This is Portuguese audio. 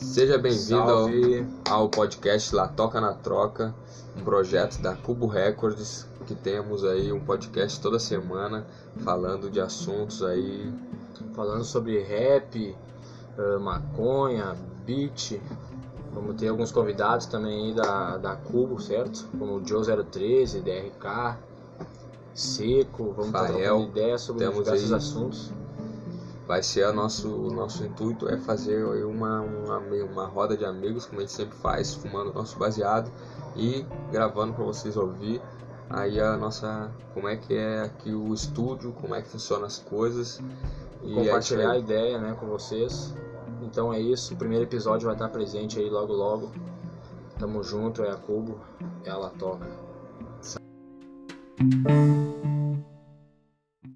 Seja bem-vindo ao, ao podcast La Toca na Troca, um projeto da Cubo Records, que temos aí um podcast toda semana falando de assuntos aí. Falando sobre rap, eh, maconha, beat. Vamos ter alguns convidados também aí da, da Cubo, certo? Como o Joe013, DRK, Seco. Vamos Fael. ideia sobre diversos aí- assuntos. Vai ser a nosso, o nosso intuito é fazer aí uma, uma, uma roda de amigos, como a gente sempre faz, fumando nosso baseado e gravando para vocês ouvir aí a nossa, como é que é aqui o estúdio, como é que funciona as coisas. E é compartilhar a aí. ideia né, com vocês. Então é isso, o primeiro episódio vai estar presente aí logo logo. Tamo junto, é a Cubo, ela toca.